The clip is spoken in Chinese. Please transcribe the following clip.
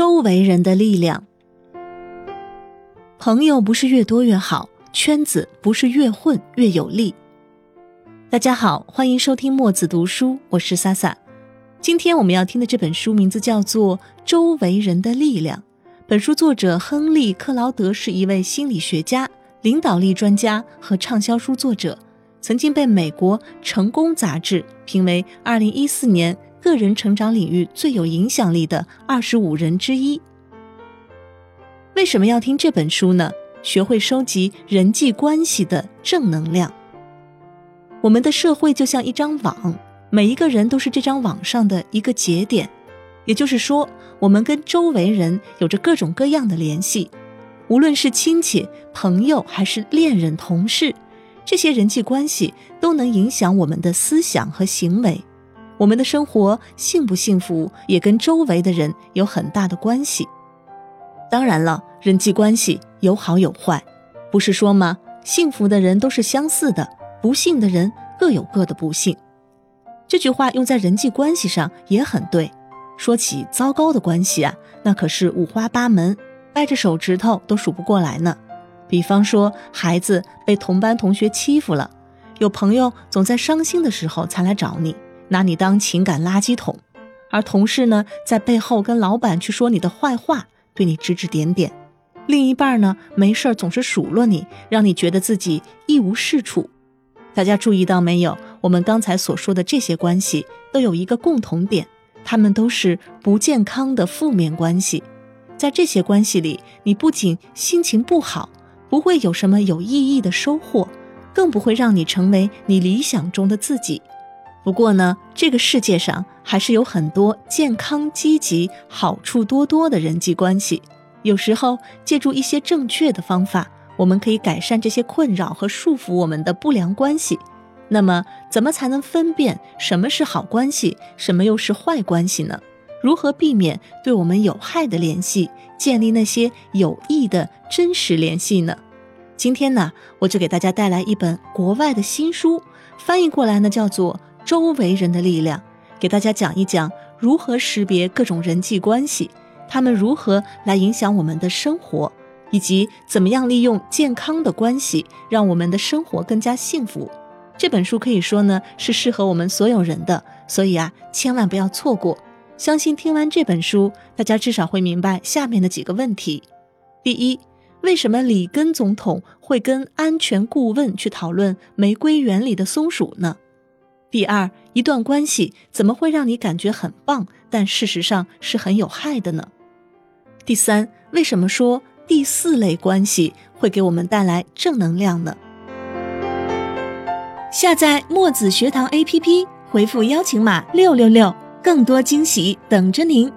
周围人的力量。朋友不是越多越好，圈子不是越混越有利。大家好，欢迎收听墨子读书，我是萨萨。今天我们要听的这本书名字叫做《周围人的力量》。本书作者亨利·克劳德是一位心理学家、领导力专家和畅销书作者，曾经被美国《成功》杂志评为2014年个人成长领域最有影响力的二十五人之一。为什么要听这本书呢？学会收集人际关系的正能量。我们的社会就像一张网，每一个人都是这张网上的一个节点。也就是说，我们跟周围人有着各种各样的联系，无论是亲戚、朋友还是恋人、同事，这些人际关系都能影响我们的思想和行为。我们的生活幸不幸福，也跟周围的人有很大的关系。当然了，人际关系有好有坏，不是说吗？幸福的人都是相似的。不幸的人各有各的不幸，这句话用在人际关系上也很对。说起糟糕的关系啊，那可是五花八门，掰着手指头都数不过来呢。比方说，孩子被同班同学欺负了，有朋友总在伤心的时候才来找你，拿你当情感垃圾桶；而同事呢，在背后跟老板去说你的坏话，对你指指点点；另一半呢，没事儿总是数落你，让你觉得自己一无是处。大家注意到没有？我们刚才所说的这些关系都有一个共同点，它们都是不健康的负面关系。在这些关系里，你不仅心情不好，不会有什么有意义的收获，更不会让你成为你理想中的自己。不过呢，这个世界上还是有很多健康、积极、好处多多的人际关系。有时候，借助一些正确的方法。我们可以改善这些困扰和束缚我们的不良关系。那么，怎么才能分辨什么是好关系，什么又是坏关系呢？如何避免对我们有害的联系，建立那些有益的真实联系呢？今天呢，我就给大家带来一本国外的新书，翻译过来呢叫做《周围人的力量》，给大家讲一讲如何识别各种人际关系，他们如何来影响我们的生活。以及怎么样利用健康的关系，让我们的生活更加幸福。这本书可以说呢是适合我们所有人的，所以啊，千万不要错过。相信听完这本书，大家至少会明白下面的几个问题：第一，为什么里根总统会跟安全顾问去讨论玫瑰园里的松鼠呢？第二，一段关系怎么会让你感觉很棒，但事实上是很有害的呢？第三，为什么说？第四类关系会给我们带来正能量呢。下载墨子学堂 APP，回复邀请码六六六，更多惊喜等着您。